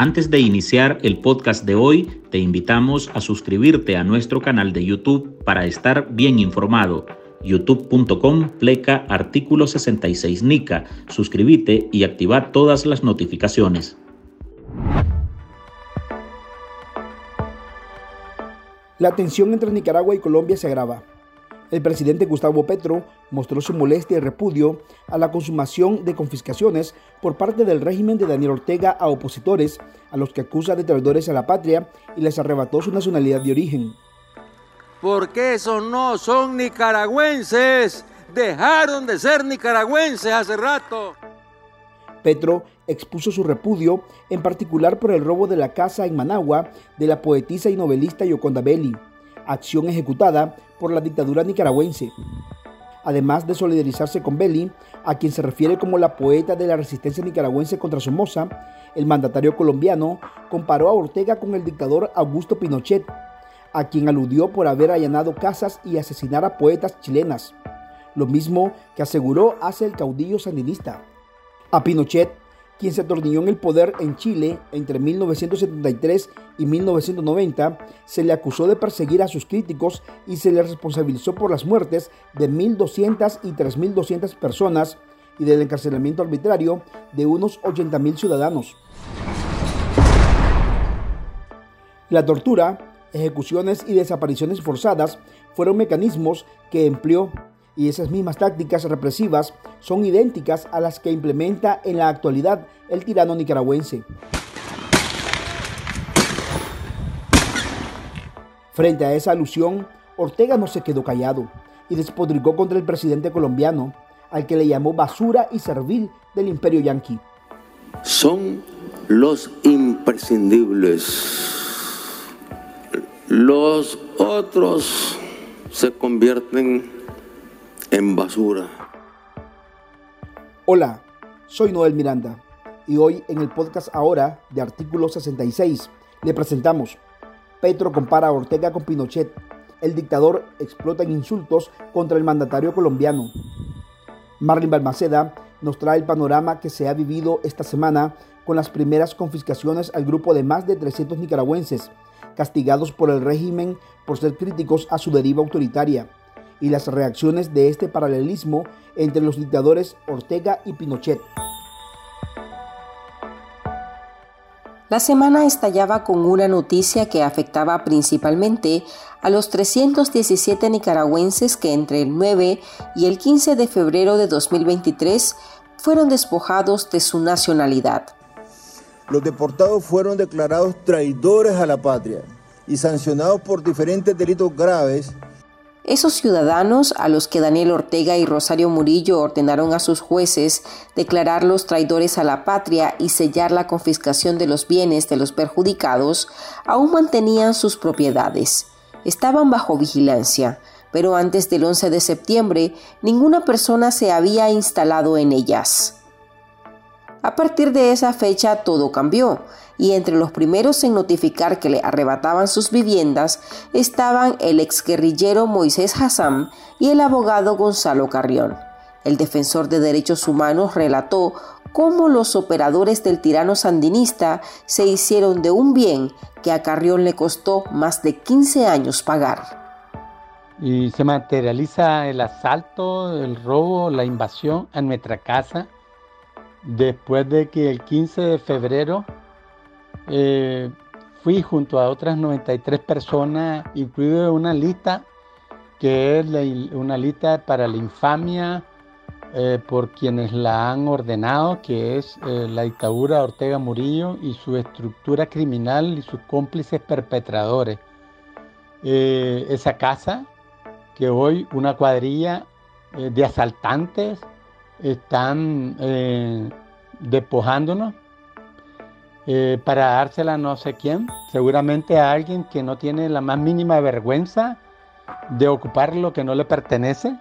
Antes de iniciar el podcast de hoy, te invitamos a suscribirte a nuestro canal de YouTube para estar bien informado. youtube.com pleca artículo 66 NICA. Suscríbete y activa todas las notificaciones. La tensión entre Nicaragua y Colombia se agrava. El presidente Gustavo Petro mostró su molestia y repudio a la consumación de confiscaciones por parte del régimen de Daniel Ortega a opositores, a los que acusa de traidores a la patria y les arrebató su nacionalidad de origen. Porque esos no son nicaragüenses, dejaron de ser nicaragüenses hace rato. Petro expuso su repudio, en particular por el robo de la casa en Managua de la poetisa y novelista Yoconda Belli, acción ejecutada por la dictadura nicaragüense. Además de solidarizarse con Belli, a quien se refiere como la poeta de la resistencia nicaragüense contra Somoza, el mandatario colombiano comparó a Ortega con el dictador Augusto Pinochet, a quien aludió por haber allanado casas y asesinar a poetas chilenas, lo mismo que aseguró hace el caudillo sandinista. A Pinochet quien se atornilló en el poder en Chile entre 1973 y 1990, se le acusó de perseguir a sus críticos y se le responsabilizó por las muertes de 1.200 y 3.200 personas y del encarcelamiento arbitrario de unos 80.000 ciudadanos. La tortura, ejecuciones y desapariciones forzadas fueron mecanismos que empleó y esas mismas tácticas represivas son idénticas a las que implementa en la actualidad el tirano nicaragüense. Frente a esa alusión, Ortega no se quedó callado y despodricó contra el presidente colombiano, al que le llamó basura y servil del imperio yanqui. Son los imprescindibles. Los otros se convierten en basura. Hola, soy Noel Miranda y hoy en el podcast ahora de artículo 66 le presentamos Petro compara a Ortega con Pinochet. El dictador explota en insultos contra el mandatario colombiano. Marlin Balmaceda nos trae el panorama que se ha vivido esta semana con las primeras confiscaciones al grupo de más de 300 nicaragüenses, castigados por el régimen por ser críticos a su deriva autoritaria y las reacciones de este paralelismo entre los dictadores Ortega y Pinochet. La semana estallaba con una noticia que afectaba principalmente a los 317 nicaragüenses que entre el 9 y el 15 de febrero de 2023 fueron despojados de su nacionalidad. Los deportados fueron declarados traidores a la patria y sancionados por diferentes delitos graves esos ciudadanos a los que Daniel Ortega y Rosario Murillo ordenaron a sus jueces declararlos traidores a la patria y sellar la confiscación de los bienes de los perjudicados, aún mantenían sus propiedades. Estaban bajo vigilancia, pero antes del 11 de septiembre ninguna persona se había instalado en ellas. A partir de esa fecha todo cambió y entre los primeros en notificar que le arrebataban sus viviendas estaban el exguerrillero Moisés Hassan y el abogado Gonzalo Carrión. El defensor de derechos humanos relató cómo los operadores del tirano sandinista se hicieron de un bien que a Carrión le costó más de 15 años pagar. Y se materializa el asalto, el robo, la invasión a nuestra casa después de que el 15 de febrero eh, fui junto a otras 93 personas, incluido una lista que es una lista para la infamia eh, por quienes la han ordenado, que es eh, la dictadura Ortega Murillo y su estructura criminal y sus cómplices perpetradores. esa casa, que hoy una cuadrilla de asaltantes están despojándonos eh, para dársela no sé quién, seguramente a alguien que no tiene la más mínima vergüenza de ocupar lo que no le pertenece.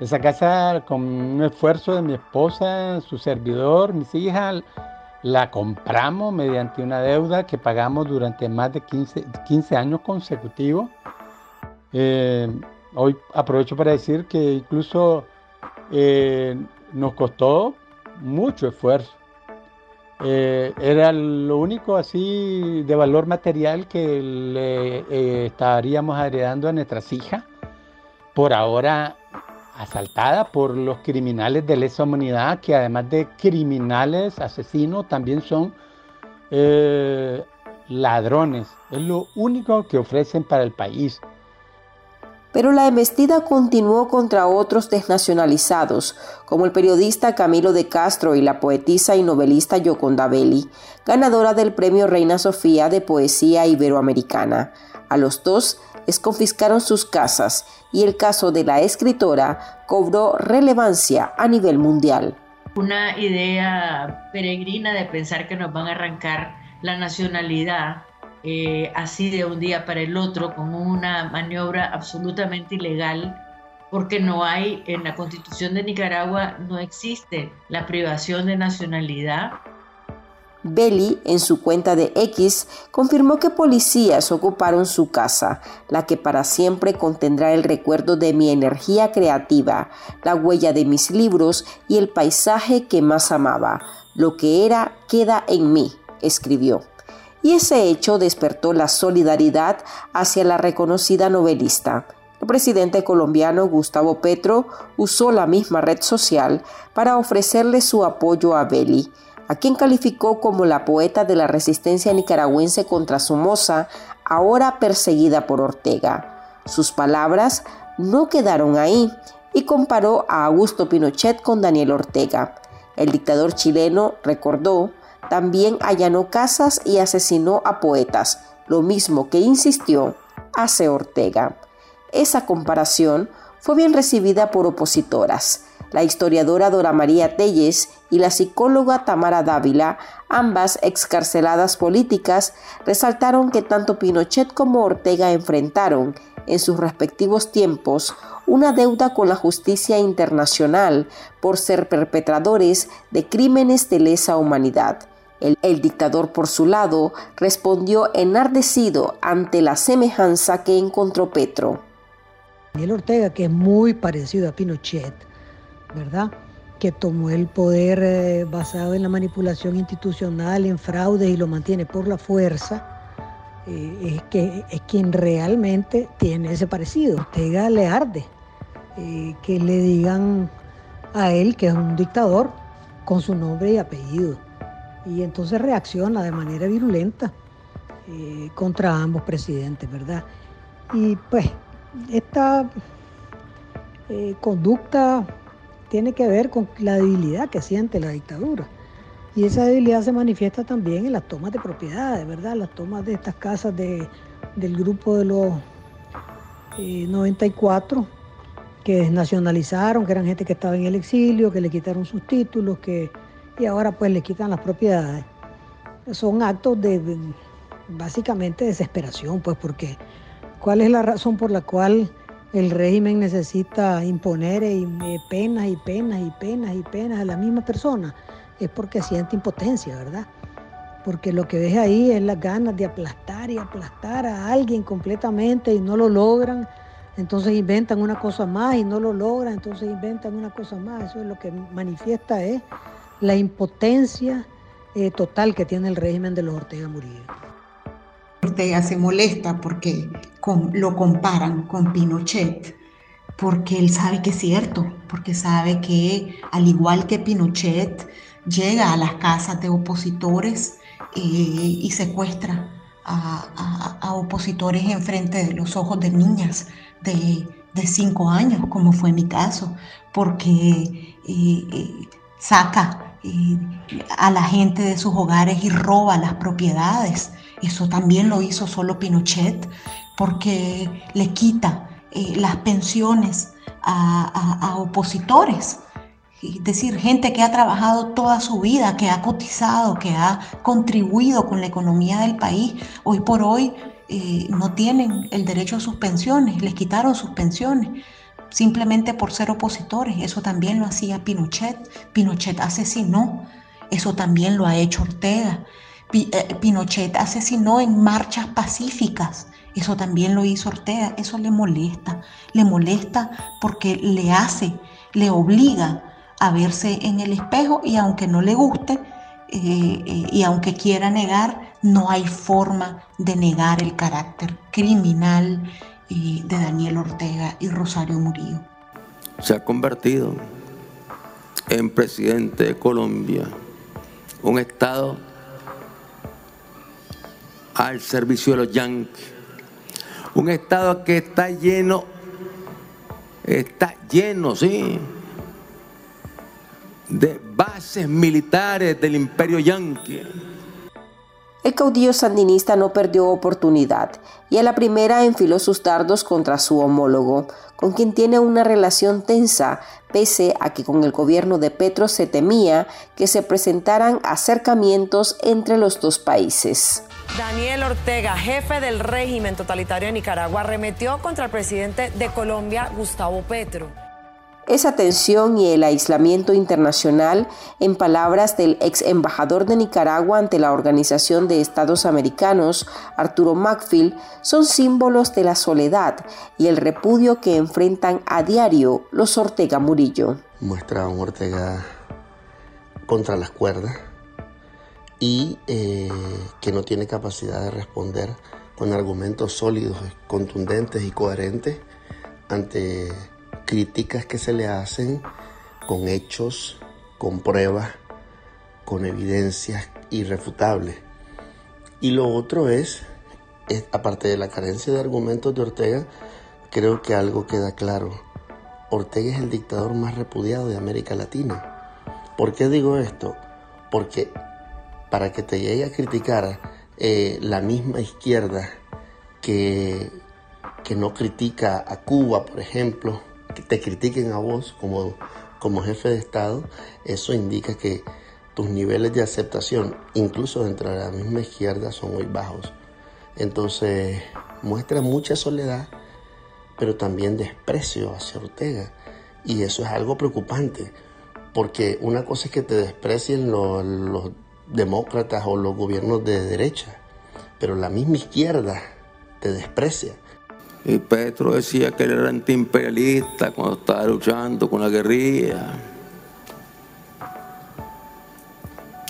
Esa casa con un esfuerzo de mi esposa, su servidor, mis hijas, la compramos mediante una deuda que pagamos durante más de 15, 15 años consecutivos. Eh, hoy aprovecho para decir que incluso eh, nos costó mucho esfuerzo Eh, era lo único así de valor material que le eh, estaríamos heredando a nuestras hijas, por ahora asaltada por los criminales de lesa humanidad, que además de criminales, asesinos, también son eh, ladrones. Es lo único que ofrecen para el país pero la embestida continuó contra otros desnacionalizados, como el periodista Camilo de Castro y la poetisa y novelista Yoconda Belli, ganadora del Premio Reina Sofía de Poesía Iberoamericana. A los dos les confiscaron sus casas y el caso de la escritora cobró relevancia a nivel mundial. Una idea peregrina de pensar que nos van a arrancar la nacionalidad eh, así de un día para el otro, con una maniobra absolutamente ilegal, porque no hay, en la constitución de Nicaragua no existe la privación de nacionalidad. Belli, en su cuenta de X, confirmó que policías ocuparon su casa, la que para siempre contendrá el recuerdo de mi energía creativa, la huella de mis libros y el paisaje que más amaba. Lo que era queda en mí, escribió y ese hecho despertó la solidaridad hacia la reconocida novelista. El presidente colombiano Gustavo Petro usó la misma red social para ofrecerle su apoyo a Belli, a quien calificó como la poeta de la resistencia nicaragüense contra Somoza, ahora perseguida por Ortega. Sus palabras no quedaron ahí y comparó a Augusto Pinochet con Daniel Ortega. El dictador chileno recordó también allanó casas y asesinó a poetas, lo mismo que insistió hace Ortega. Esa comparación fue bien recibida por opositoras. La historiadora Dora María Telles y la psicóloga Tamara Dávila, ambas excarceladas políticas, resaltaron que tanto Pinochet como Ortega enfrentaron, en sus respectivos tiempos, una deuda con la justicia internacional por ser perpetradores de crímenes de lesa humanidad el, dictador, por su lado, respondió enardecido ante la semejanza que encontró Petro. Daniel Ortega, que es muy parecido a Pinochet, ¿verdad? Que tomó el poder eh, basado en la manipulación institucional, en fraude y lo mantiene por la fuerza, eh, es, que, es quien realmente tiene ese parecido. Ortega le arde eh, que le digan a él que es un dictador con su nombre y apellido y entonces reacciona de manera virulenta eh, contra ambos presidentes, ¿verdad? Y pues esta eh, conducta tiene que ver con la debilidad que siente la dictadura. Y esa debilidad se manifiesta también en las tomas de propiedades, ¿verdad? Las tomas de estas casas de, del grupo de los 94 eh, que desnacionalizaron, que eran gente que estaba en el exilio, que le quitaron sus títulos, que y ahora pues le quitan las propiedades. Son actos de, básicamente desesperación, pues porque ¿cuál es la razón por la cual el régimen necesita imponer eh, penas y penas y penas y penas a la misma persona? Es porque siente impotencia, ¿verdad? Porque lo que ves ahí es las ganas de aplastar y aplastar a alguien completamente y no lo logran. Entonces inventan una cosa más y no lo logran, entonces inventan una cosa más. Eso es lo que manifiesta es la impotencia eh, total que tiene el régimen de los Ortega Murillo. Ortega se molesta porque lo comparan con Pinochet, porque él sabe que es cierto, porque sabe que al igual que Pinochet llega a las casas de opositores eh, y secuestra a, opositores en frente de los ojos de niñas de, cinco años, como fue mi caso, porque eh, saca a la gente de sus hogares y roba las propiedades. Eso también lo hizo solo Pinochet porque le quita eh, las pensiones a, opositores. Es decir, gente que ha trabajado toda su vida, que ha cotizado, que ha contribuido con la economía del país, hoy por hoy eh, no tienen el derecho a sus pensiones, les quitaron sus pensiones simplemente por ser opositores. Eso también lo hacía Pinochet. Pinochet asesinó. Eso también lo ha hecho Ortega. Eh, Pinochet asesinó en marchas pacíficas. Eso también lo hizo Ortega. Eso le molesta. Le molesta porque le hace, le obliga a verse en el espejo y aunque no le guste, y aunque quiera negar, no hay forma de negar el carácter criminal de Daniel Ortega y Rosario Murillo. Se ha convertido en presidente de Colombia, un Estado al servicio de los yanquis, un Estado que está lleno, está lleno, sí, de bases militares del imperio yanqui el caudillo sandinista no perdió oportunidad y a la primera enfiló sus dardos contra su homólogo, con quien tiene una relación tensa, pese a que con el gobierno de Petro se temía que se presentaran acercamientos entre los dos países. Daniel Ortega, jefe del régimen totalitario de Nicaragua, arremetió contra el presidente de Colombia, Gustavo Petro. Esa tensión y el aislamiento internacional, en palabras del ex embajador de Nicaragua ante la Organización de Estados Americanos, Arturo Macfield, son símbolos de la soledad y el repudio que enfrentan a diario los Ortega Murillo. Muestra un Ortega contra las cuerdas y eh, que no tiene capacidad de responder con argumentos sólidos, contundentes y coherentes ante críticas que se le hacen con hechos, con pruebas, con evidencias irrefutables. Y lo otro es, aparte de la carencia de argumentos de Ortega, creo que algo queda claro. Ortega es el dictador más repudiado de América Latina. ¿Por qué digo esto? Porque para que te llegue a criticar eh, la misma izquierda que, que no critica a Cuba, por ejemplo, te critiquen a vos como, como jefe de Estado, eso indica que tus niveles de aceptación, incluso dentro de la misma izquierda, son muy bajos. Entonces, muestra mucha soledad, pero también desprecio hacia Ortega. Y eso es algo preocupante, porque una cosa es que te desprecien los, los demócratas o los gobiernos de derecha, pero la misma izquierda te desprecia. Y Petro decía que él era antiimperialista cuando estaba luchando con la guerrilla.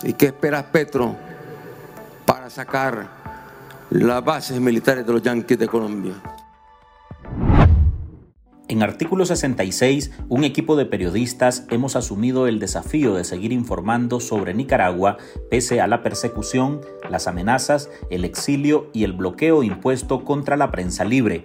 ¿Y qué esperas, Petro, para sacar las bases militares de los yanquis de Colombia? En artículo 66, un equipo de periodistas hemos asumido el desafío de seguir informando sobre Nicaragua pese a la persecución, las amenazas, el exilio y el bloqueo impuesto contra la prensa libre.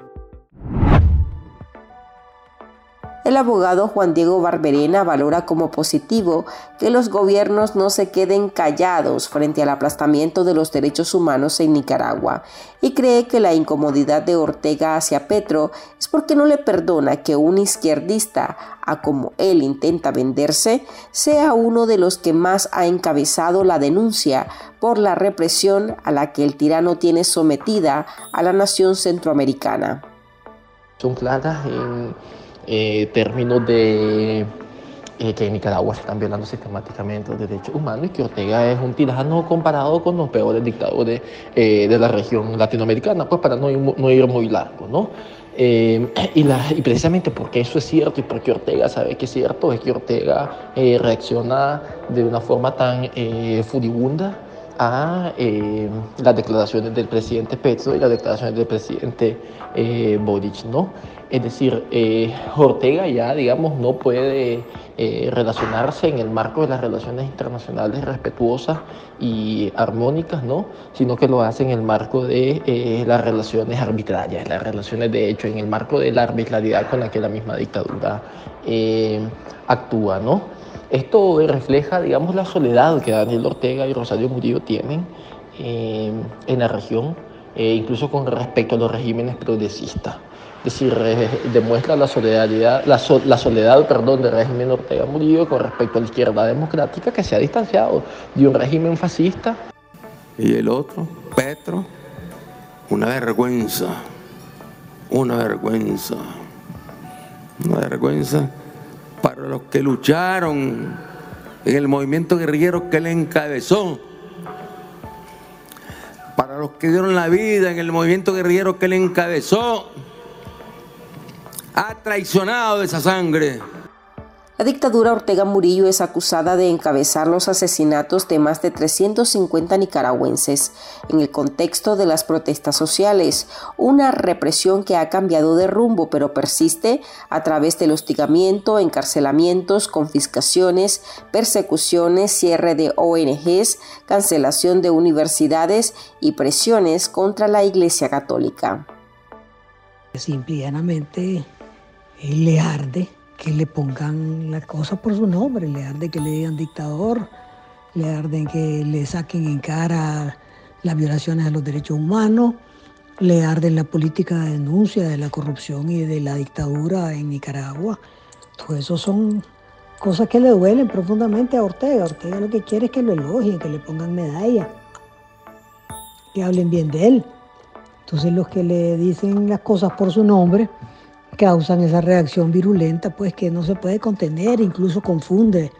El abogado Juan Diego Barberena valora como positivo que los gobiernos no se queden callados frente al aplastamiento de los derechos humanos en Nicaragua y cree que la incomodidad de Ortega hacia Petro es porque no le perdona que un izquierdista, a como él intenta venderse, sea uno de los que más ha encabezado la denuncia por la represión a la que el tirano tiene sometida a la nación centroamericana. Son claras en eh, términos de eh, que en Nicaragua se están violando sistemáticamente los derechos humanos y que Ortega es un tirano comparado con los peores dictadores eh, de la región latinoamericana, pues para no ir, no ir muy largo, ¿no? Eh, y, la, y, precisamente porque eso es cierto y porque Ortega sabe que es cierto, es que Ortega reacciona de una forma tan furibunda a las declaraciones del presidente Petro y las declaraciones del presidente Boric, ¿no? Es decir, eh, Ortega ya, digamos, no puede eh, relacionarse en el marco de las relaciones internacionales respetuosas y armónicas, ¿no? Sino que lo hace en el marco de eh, las relaciones arbitrarias, las relaciones de hecho, en el marco de la arbitrariedad con la que la misma dictadura actúa, ¿no? Esto refleja, digamos, la soledad que Daniel Ortega y Rosario Murillo tienen eh, en la región, eh, incluso con respecto a los regímenes progresistas. Es decir, demuestra la, solidaridad, la, soledad perdón, del régimen Ortega Murillo con respecto a la izquierda democrática que se ha distanciado de un régimen fascista. Y el otro, Petro, una vergüenza, una vergüenza, una vergüenza para los que lucharon en el movimiento guerrillero que él encabezó, para los que dieron la vida en el movimiento guerrillero que él encabezó, ha traicionado esa sangre. La dictadura Ortega Murillo es acusada de encabezar los asesinatos de más de 350 nicaragüenses en el contexto de las protestas sociales, una represión que ha cambiado de rumbo pero persiste a través del hostigamiento, encarcelamientos, confiscaciones, persecuciones, cierre de ONGs, cancelación de universidades y presiones contra la Iglesia Católica. Simplemente le arde que le pongan las cosas por su nombre, le arde que le digan dictador, le arden que le saquen en cara las violaciones de los derechos humanos, le arden la política de denuncia de la corrupción y de la dictadura en Nicaragua. Todo eso son cosas que le duelen profundamente a Ortega. Ortega lo que quiere es que lo elogien, que le pongan medalla, que hablen bien de él. Entonces los que le dicen las cosas por su nombre, causan esa reacción virulenta, pues que no se puede contener, incluso confunde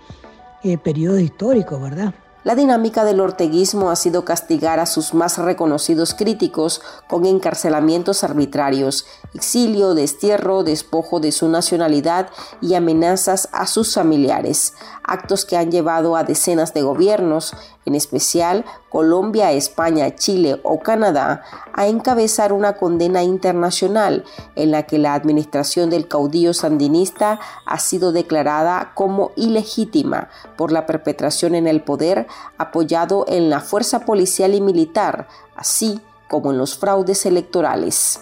eh, periodos históricos, ¿verdad? La dinámica del orteguismo ha sido castigar a sus más reconocidos críticos con encarcelamientos arbitrarios, exilio, destierro, despojo de su nacionalidad y amenazas a sus familiares, actos que han llevado a decenas de gobiernos, en especial Colombia, España, Chile o Canadá, a encabezar una condena internacional en la que la administración del caudillo sandinista ha sido declarada como ilegítima por la perpetración en el poder apoyado en la fuerza policial y militar, así como en los fraudes electorales.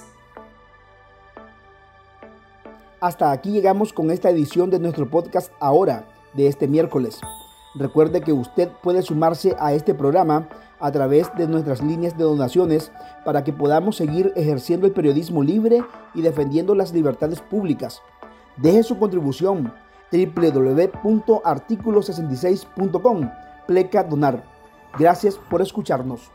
Hasta aquí llegamos con esta edición de nuestro podcast ahora, de este miércoles. Recuerde que usted puede sumarse a este programa a través de nuestras líneas de donaciones para que podamos seguir ejerciendo el periodismo libre y defendiendo las libertades públicas. Deje su contribución www.articulo66.com pleca donar. Gracias por escucharnos.